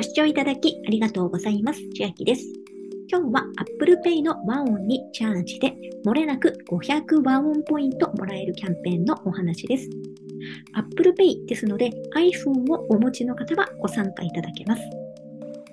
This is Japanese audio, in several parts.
ご視聴いただきありがとうございます。千秋です。今日は Apple Pay の和音にチャージで、漏れなく500和音ポイントもらえるキャンペーンのお話です。Apple Pay ですので iPhone をお持ちの方はご参加いただけます。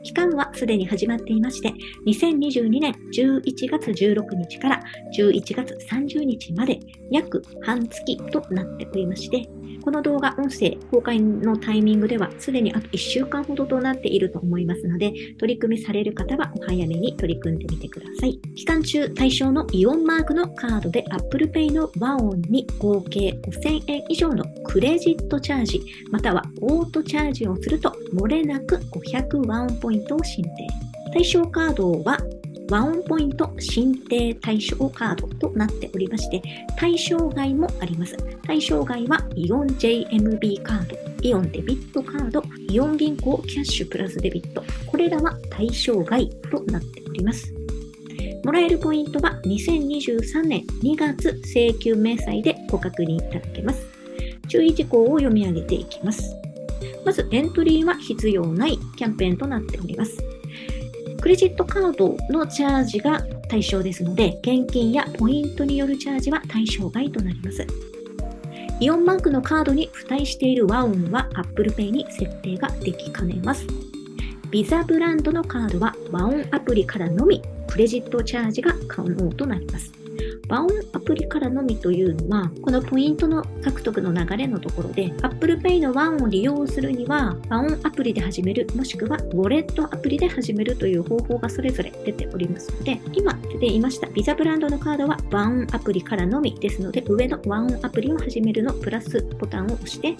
期間はすでに始まっていまして、2022年11月16日から11月30日まで約半月となっておりまして、この動画、音声公開のタイミングでは、すでにあと1週間ほどとなっていると思いますので、取り組みされる方はお早めに取り組んでみてください。期間中、対象のイオンマークのカードで Apple Pay の和音に合計5000円以上のクレジットチャージ、またはオートチャージをすると、漏れなく500和音ポイントを申請。対象カードはワンポイント申請対象カードとなっておりまして、対象外もあります。対象外はイオン JMB カード、イオンデビットカード、イオン銀行キャッシュプラスデビット。これらは対象外となっております。もらえるポイントは2023年2月請求明細でご確認いただけます。注意事項を読み上げていきます。まず、エントリーは必要ないキャンペーンとなっております。クレジットカードのチャージが対象ですので、現金やポイントによるチャージは対象外となります。イオンマークのカードに付帯している和音は Apple Pay に設定ができかねます。ビザブランドのカードは和音アプリからのみクレジットチャージが可能となります。和音アプリからのみというのは、このポイントの獲得の流れのところで、Apple Pay の和音を利用するには、和音アプリで始める、もしくはウォレットアプリで始めるという方法がそれぞれ出ておりますので、今出ていましたビザブランドのカードは和音アプリからのみですので、上の和音アプリを始めるのプラスボタンを押して、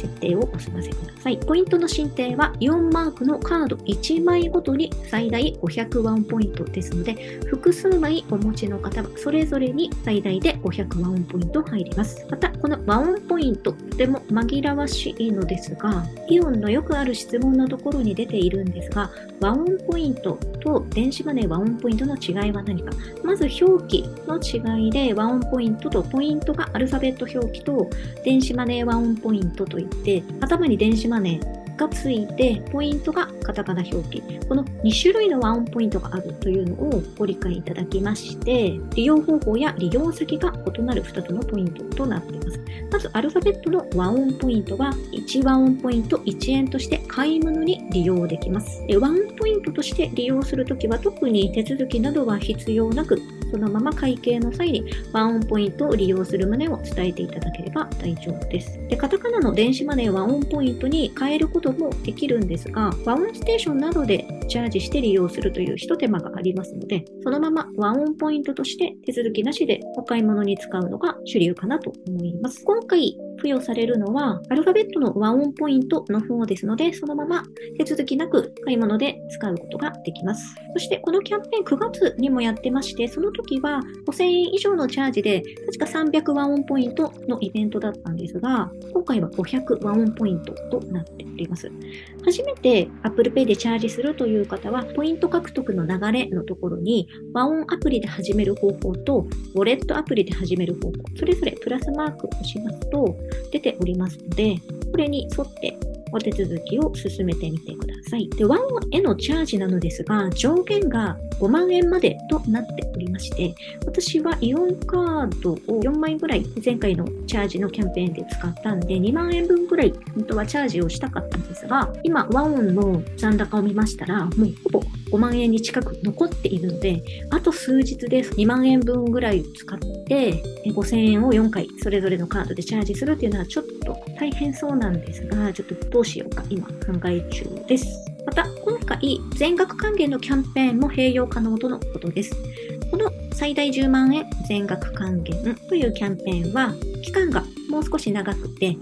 設定をお済ませください。ポイントの申請はイオンマークのカード1枚ごとに最大500 WAON ポイントですので、複数枚お持ちの方はそれぞれに最大で500 WAON ポイント入ります。また、この WAON ポイント、とても紛らわしいのですが、イオンのよくある質問のところに出ているんですが、 WAON ポイントと電子マネー WAON ポイントの違いは何か。まず表記の違いで、 WAON ポイントとポイントがアルファベット表記と電子マネーワンポイントといって頭に電子マネーがついて、ポイントがカタカナ表記。この2種類のワンポイントがあるというのをご理解いただきまして、利用方法や利用先が異なる2つのポイントとなっています。まず、アルファベットのワンオンポイントは、1ワンオンポイント1円として買い物に利用できます。ワンポイントとして利用するときは、特に手続きなどは必要なく、そのまま会計の際にワンオンポイントを利用する旨を伝えていただければ大丈夫です。で、カタカナの電子マネーワンオンポイントに変えることもできるんですが、ワンオンステーションなどでチャージして利用するという一手間がありますので、そのままワンオンポイントとして手続きなしでお買い物に使うのが主流かなと思います。今回付与されるのは、アルファベットのワンオンポイントの方ですので、そのまま手続きなく買い物で使うことができます。そして、このキャンペーン9月にもやってまして、その時は5000円以上のチャージで、確か300ワンオンポイントのイベントだったんですが、今回は500ワンオンポイントとなっております。初めて Apple Pay でチャージするという方は、ポイント獲得の流れのところに、ワンオンアプリで始める方法と、ウォレットアプリで始める方法、それぞれプラスマークをしますと、出ておりますので、これに沿ってお手続きを進めてみてください。で、ワンへのチャージなのですが、上限が5万円までとなっておりまして、私はイオンカードを4枚ぐらい前回のチャージのキャンペーンで使ったんで、2万円分ぐらい本当はチャージをしたかったんですが、今、ワンオンの残高を見ましたら、もうほぼ5万円に近く残っているので、あと数日で2万円分ぐらい使って、5000円を4回それぞれのカードでチャージするっていうのはちょっと大変そうなんですが、ちょっとどうしようか今考え中です。また、今回、全額還元のキャンペーンも併用可能とのことです。この最大10万円全額還元というキャンペーンは、期間がもう少し長くて、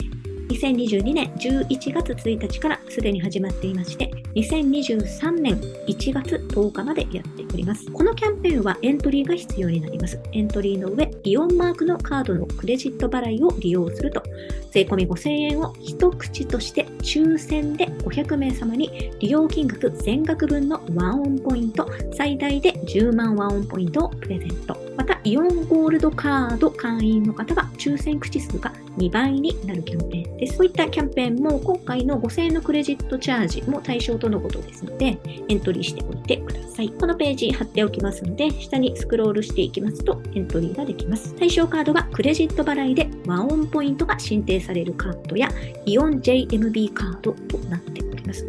2022年11月1日からすでに始まっていまして、2023年1月10日までやっております。このキャンペーンはエントリーが必要になります。エントリーの上、イオンマークのカードのクレジット払いを利用すると、税込5000円を一口として抽選で500名様に利用金額全額分のワンオンポイント、最大で10万ワンポイントをプレゼント。また、イオンゴールドカード会員の方は抽選口数が2倍になるキャンペーンです。そういったキャンペーンも今回の5000円のクレジットチャージも対象とのことですので、エントリーしておいてください。このページ貼っておきますので、下にスクロールしていきますとエントリーができます。対象カードはクレジット払いでワンオンポイントが申請されるカードやイオン JMB カードとなっております。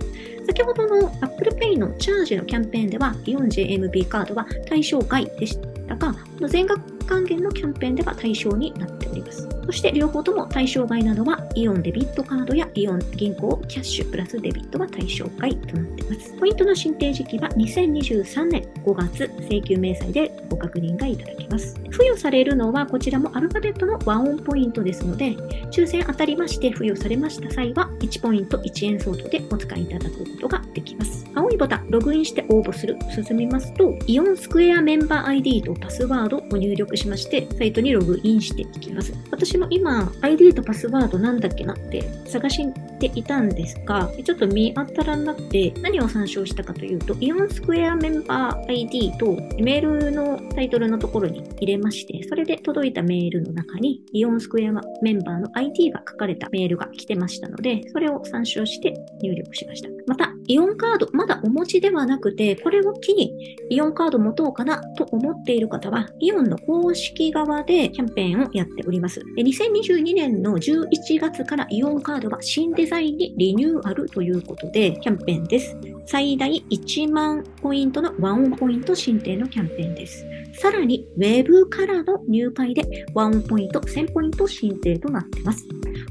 先ほどの Apple Pay のチャージのキャンペーンでは、イオン JMB カードは対象外でしたが、全額還元のキャンペーンでは対象になっております。そして両方とも対象外なのは、イオンデビットカードやイオン銀行キャッシュプラスデビットが対象外となっています。ポイントの申請時期は2023年5月請求明細でご確認がいただけます。付与されるのはこちらもアルファベットのワンオンポイントですので、抽選当たりまして付与されました際は1ポイント1円相当でお使いいただくことができます。青いボタン、ログインして応募する、進みますと、イオンスクエアメンバー ID とパスワードを入力しまして、サイトにログインしていきます。私も今、ID とパスワードなんだっけなって探していたんですが、ちょっと見当たらなくて、何を参照したかというと、イオンスクエアメンバー ID とメールのタイトルのところに入れまして、それで届いたメールの中に、イオンスクエアメンバーの ID が書かれたメールが来てましたので、それを参照して入力しました。また、イオンカード、まだお持ちではなくて、これを機にイオンカード持とうかなと思っている方は、イオンの公式側でキャンペーンをやっております。で2022年の11月からイオンカードは新デザインにリニューアルということで、キャンペーンです。最大1万ポイントのワンオンポイント申請のキャンペーンです。さらに、ウェブからの入会でワンオンポイント、1000ポイント申請となっています。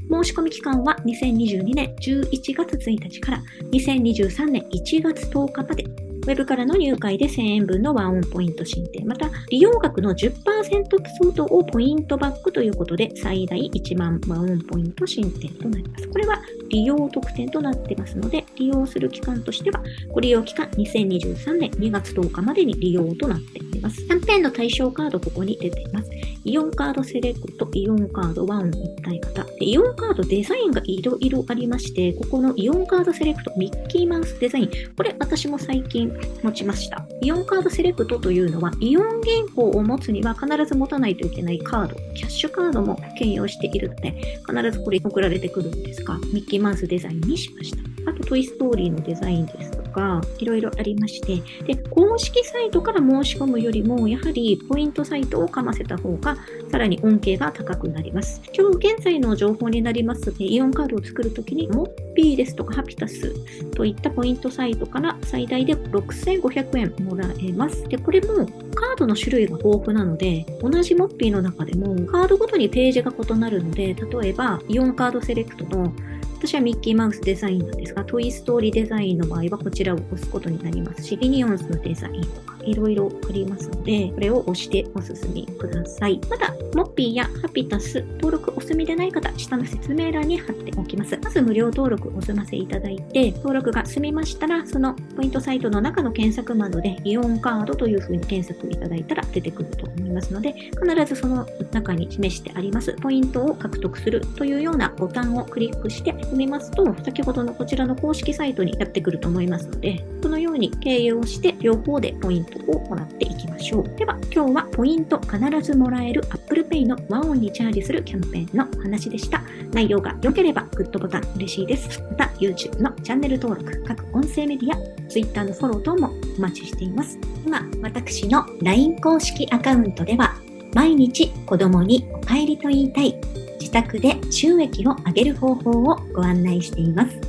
申し込み期間は2022年11月1日から2023年1月10日までウェブからの入会で1000円分のワンオンポイント申請、また利用額の10%相当をポイントバックということで最大1万ワンオンポイント申請となります。これは利用特典となっていますので、利用する期間としては、ご利用期間2023年2月10日までに利用となっています。キャンペーンの対象カードここに出ています。イオンカードセレクト、イオンカード1一体型。イオンカードデザインがいろいろありまして、ここのイオンカードセレクト、ミッキーマウスデザイン。これ私も最近持ちました。イオンカードセレクトというのは、イオン銀行を持つには必ず持たないといけないカード、キャッシュカードも兼用しているので、必ずこれ送られてくるんですが、ミッキーマウスデザインにしました。あと、トイストーリーのデザインですか、いろいろありまして、で、公式サイトから申し込むよりも、やはりポイントサイトをかませた方が、さらに恩恵が高くなります。今日現在の情報になりますイオンカードを作るときに、モッピーですとかハピタスといったポイントサイトから最大で6500円もらえます。で、これもカードの種類が豊富なので、同じモッピーの中でもカードごとにページが異なるので、例えばイオンカードセレクトの私はミッキーマウスデザインなんですが、トイストーリーデザインの場合はこちらを押すことになりますし、ミニオンズのデザインとかいろいろありますので、これを押してお進みください。まだ、モッピーやハピタス登録お済みでない方、下の説明欄に貼っておきます。まず無料登録お済ませいただいて、登録が済みましたら、そのポイントサイトの中の検索窓で、イオンカードというふうに検索いただいたら出てくると思いますので、必ずその中に示してあります、ポイントを獲得するというようなボタンをクリックして踏みますと、先ほどのこちらの公式サイトにやってくると思いますので、このように経由をして両方でポイントをもらっていきましょう。では、今日はポイント必ずもらえる Apple Pay のワンオンにチャージするキャンペーンの話でした。内容が良ければグッドボタン嬉しいです。また、YouTube のチャンネル登録、各音声メディア、Twitter のフォロー等もお待ちしています。今、私の LINE 公式アカウントでは、毎日子供にお帰りと言いたい自宅で収益を上げる方法をご案内しています。